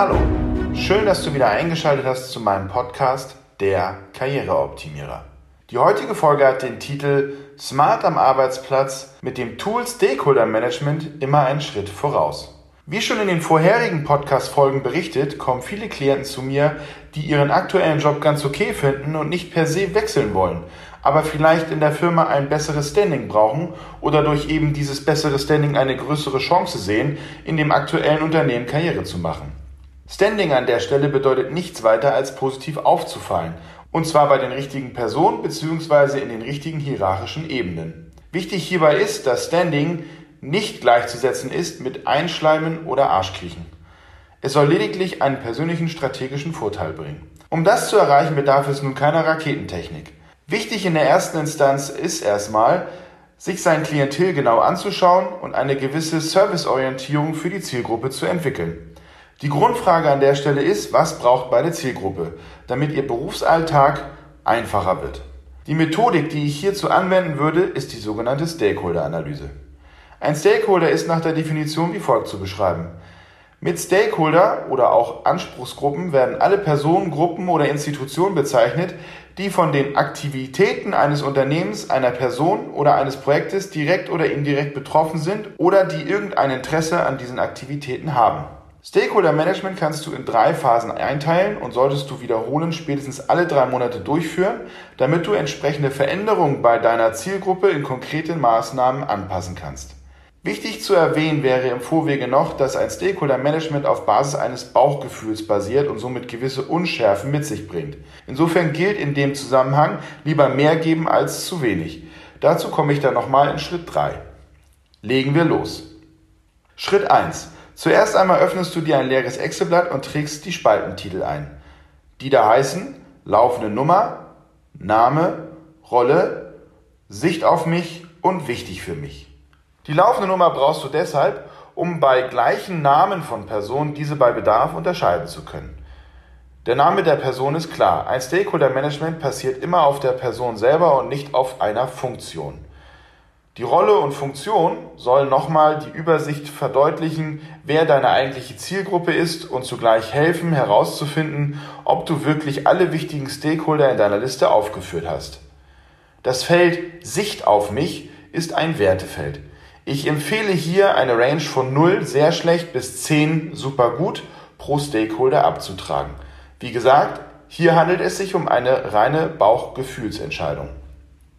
Hallo, schön, dass du wieder eingeschaltet hast zu meinem Podcast Der Karriereoptimierer. Die heutige Folge hat den Titel Smart am Arbeitsplatz mit dem Tool Stakeholder Management immer einen Schritt voraus. Wie schon in den vorherigen Podcast-Folgen berichtet, kommen viele Klienten zu mir, die ihren aktuellen Job ganz okay finden und nicht per se wechseln wollen, aber vielleicht in der Firma ein besseres Standing brauchen oder durch eben dieses bessere Standing eine größere Chance sehen, in dem aktuellen Unternehmen Karriere zu machen. Standing an der Stelle bedeutet nichts weiter als positiv aufzufallen, und zwar bei den richtigen Personen bzw. in den richtigen hierarchischen Ebenen. Wichtig hierbei ist, dass Standing nicht gleichzusetzen ist mit Einschleimen oder Arschkriechen. Es soll lediglich einen persönlichen strategischen Vorteil bringen. Um das zu erreichen, bedarf es nun keiner Raketentechnik. Wichtig in der ersten Instanz ist erstmal, sich sein Klientel genau anzuschauen und eine gewisse Serviceorientierung für die Zielgruppe zu entwickeln. Die Grundfrage an der Stelle ist, was braucht meine Zielgruppe, damit ihr Berufsalltag einfacher wird. Die Methodik, die ich hierzu anwenden würde, ist die sogenannte Stakeholder-Analyse. Ein Stakeholder ist nach der Definition wie folgt zu beschreiben. Mit Stakeholder oder auch Anspruchsgruppen werden alle Personen, Gruppen oder Institutionen bezeichnet, die von den Aktivitäten eines Unternehmens, einer Person oder eines Projektes direkt oder indirekt betroffen sind oder die irgendein Interesse an diesen Aktivitäten haben. Stakeholder Management kannst du in drei Phasen einteilen und solltest du wiederholen spätestens alle drei Monate durchführen, damit du entsprechende Veränderungen bei deiner Zielgruppe in konkreten Maßnahmen anpassen kannst. Wichtig zu erwähnen wäre im Vorwege noch, dass ein Stakeholder Management auf Basis eines Bauchgefühls basiert und somit gewisse Unschärfen mit sich bringt. Insofern gilt in dem Zusammenhang lieber mehr geben als zu wenig. Dazu komme ich dann nochmal in Schritt 3. Legen wir los. Schritt 1. Zuerst einmal öffnest du dir ein leeres Excel-Blatt und trägst die Spaltentitel ein. Die da heißen laufende Nummer, Name, Rolle, Sicht auf mich und wichtig für mich. Die laufende Nummer brauchst du deshalb, um bei gleichen Namen von Personen diese bei Bedarf unterscheiden zu können. Der Name der Person ist klar. Ein Stakeholder Management passiert immer auf der Person selber und nicht auf einer Funktion. Die Rolle und Funktion sollen nochmal die Übersicht verdeutlichen, wer deine eigentliche Zielgruppe ist und zugleich helfen herauszufinden, ob du wirklich alle wichtigen Stakeholder in deiner Liste aufgeführt hast. Das Feld Sicht auf mich ist ein Wertefeld. Ich empfehle hier eine Range von 0 sehr schlecht bis 10 super gut pro Stakeholder abzutragen. Wie gesagt, hier handelt es sich um eine reine Bauchgefühlsentscheidung.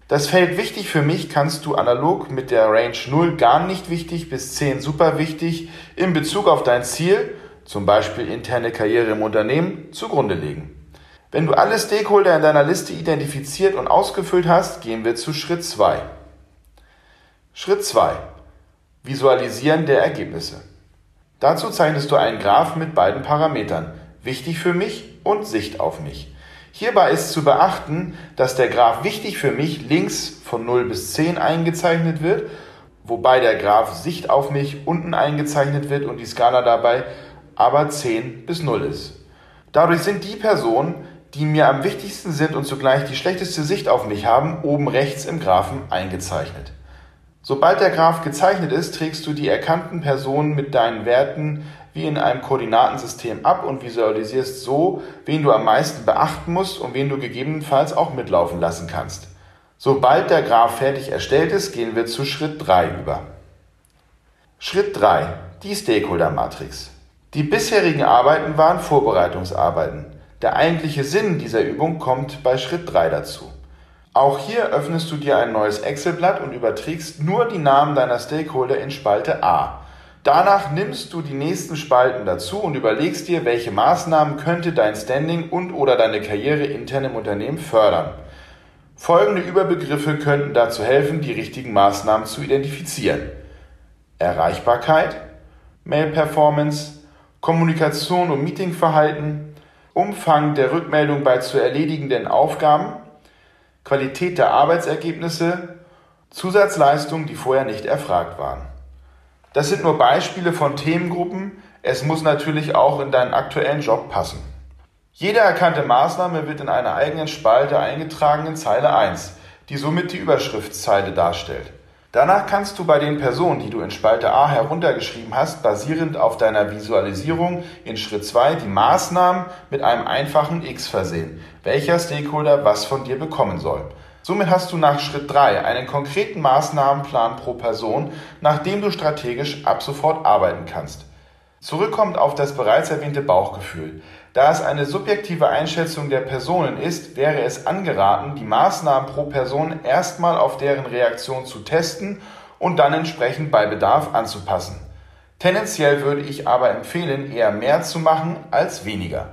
Das Feld wichtig für mich kannst du analog mit der Range 0 gar nicht wichtig bis 10 super wichtig in Bezug auf dein Ziel, zum Beispiel interne Karriere im Unternehmen, zugrunde legen. Wenn du alle Stakeholder in deiner Liste identifiziert und ausgefüllt hast, gehen wir zu Schritt 2. Schritt 2. Visualisieren der Ergebnisse. Dazu zeichnest du einen Graph mit beiden Parametern, wichtig für mich und Sicht auf mich. Hierbei ist zu beachten, dass der Graph wichtig für mich links von 0 bis 10 eingezeichnet wird, wobei der Graph Sicht auf mich unten eingezeichnet wird und die Skala dabei aber 10 bis 0 ist. Dadurch sind die Personen, die mir am wichtigsten sind und zugleich die schlechteste Sicht auf mich haben, oben rechts im Graphen eingezeichnet. Sobald der Graph gezeichnet ist, trägst du die erkannten Personen mit deinen Werten wie in einem Koordinatensystem ab und visualisierst so, wen du am meisten beachten musst und wen du gegebenenfalls auch mitlaufen lassen kannst. Sobald der Graph fertig erstellt ist, gehen wir zu Schritt 3 über. Schritt 3. Die Stakeholder-Matrix. Die bisherigen Arbeiten waren Vorbereitungsarbeiten. Der eigentliche Sinn dieser Übung kommt bei Schritt 3 dazu. Auch hier öffnest du dir ein neues Excel-Blatt und überträgst nur die Namen deiner Stakeholder in Spalte A. Danach nimmst du die nächsten Spalten dazu und überlegst dir, welche Maßnahmen könnte dein Standing und oder deine Karriere intern im Unternehmen fördern. Folgende Überbegriffe könnten dazu helfen, die richtigen Maßnahmen zu identifizieren. Erreichbarkeit, Mail-Performance, Kommunikation und Meetingverhalten, Umfang der Rückmeldung bei zu erledigenden Aufgaben, Qualität der Arbeitsergebnisse, Zusatzleistungen, die vorher nicht erfragt waren. Das sind nur Beispiele von Themengruppen. Es muss natürlich auch in deinen aktuellen Job passen. Jede erkannte Maßnahme wird in einer eigenen Spalte eingetragen in Zeile 1, die somit die Überschriftszeile darstellt. Danach kannst du bei den Personen, die du in Spalte A heruntergeschrieben hast, basierend auf deiner Visualisierung in Schritt 2 die Maßnahmen mit einem einfachen X versehen, welcher Stakeholder was von dir bekommen soll. Somit hast du nach Schritt 3 einen konkreten Maßnahmenplan pro Person, nach dem du strategisch ab sofort arbeiten kannst. Zurückkommt auf das bereits erwähnte Bauchgefühl. Da es eine subjektive Einschätzung der Personen ist, wäre es angeraten, die Maßnahmen pro Person erstmal auf deren Reaktion zu testen und dann entsprechend bei Bedarf anzupassen. Tendenziell würde ich aber empfehlen, eher mehr zu machen als weniger.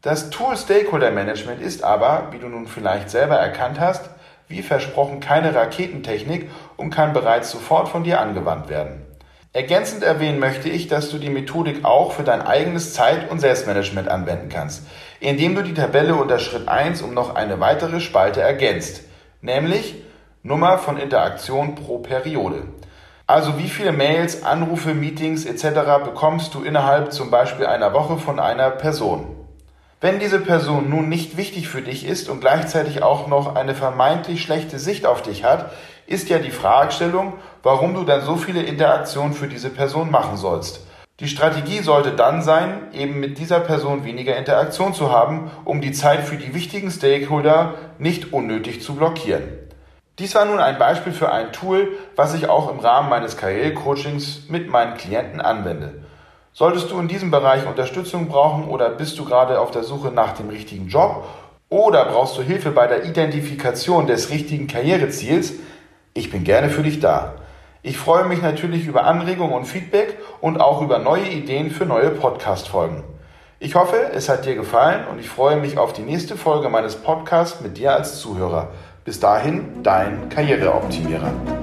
Das Tool Stakeholder Management ist aber, wie du nun vielleicht selber erkannt hast, wie versprochen keine Raketentechnik und kann bereits sofort von dir angewandt werden. Ergänzend erwähnen möchte ich, dass du die Methodik auch für dein eigenes Zeit- und Selbstmanagement anwenden kannst, indem du die Tabelle unter Schritt 1 um noch eine weitere Spalte ergänzt, nämlich Nummer von Interaktion pro Periode. Also wie viele Mails, Anrufe, Meetings etc. bekommst du innerhalb zum Beispiel einer Woche von einer Person. Wenn diese Person nun nicht wichtig für dich ist und gleichzeitig auch noch eine vermeintlich schlechte Sicht auf dich hat, ist ja die Fragestellung, warum du dann so viele Interaktionen für diese Person machen sollst. Die Strategie sollte dann sein, eben mit dieser Person weniger Interaktion zu haben, um die Zeit für die wichtigen Stakeholder nicht unnötig zu blockieren. Dies war nun ein Beispiel für ein Tool, was ich auch im Rahmen meines Karrierecoachings mit meinen Klienten anwende. Solltest du in diesem Bereich Unterstützung brauchen oder bist du gerade auf der Suche nach dem richtigen Job oder brauchst du Hilfe bei der Identifikation des richtigen Karriereziels, ich bin gerne für dich da. Ich freue mich natürlich über Anregungen und Feedback und auch über neue Ideen für neue Podcast-Folgen. Ich hoffe, es hat dir gefallen und ich freue mich auf die nächste Folge meines Podcasts mit dir als Zuhörer. Bis dahin, dein Karriereoptimierer.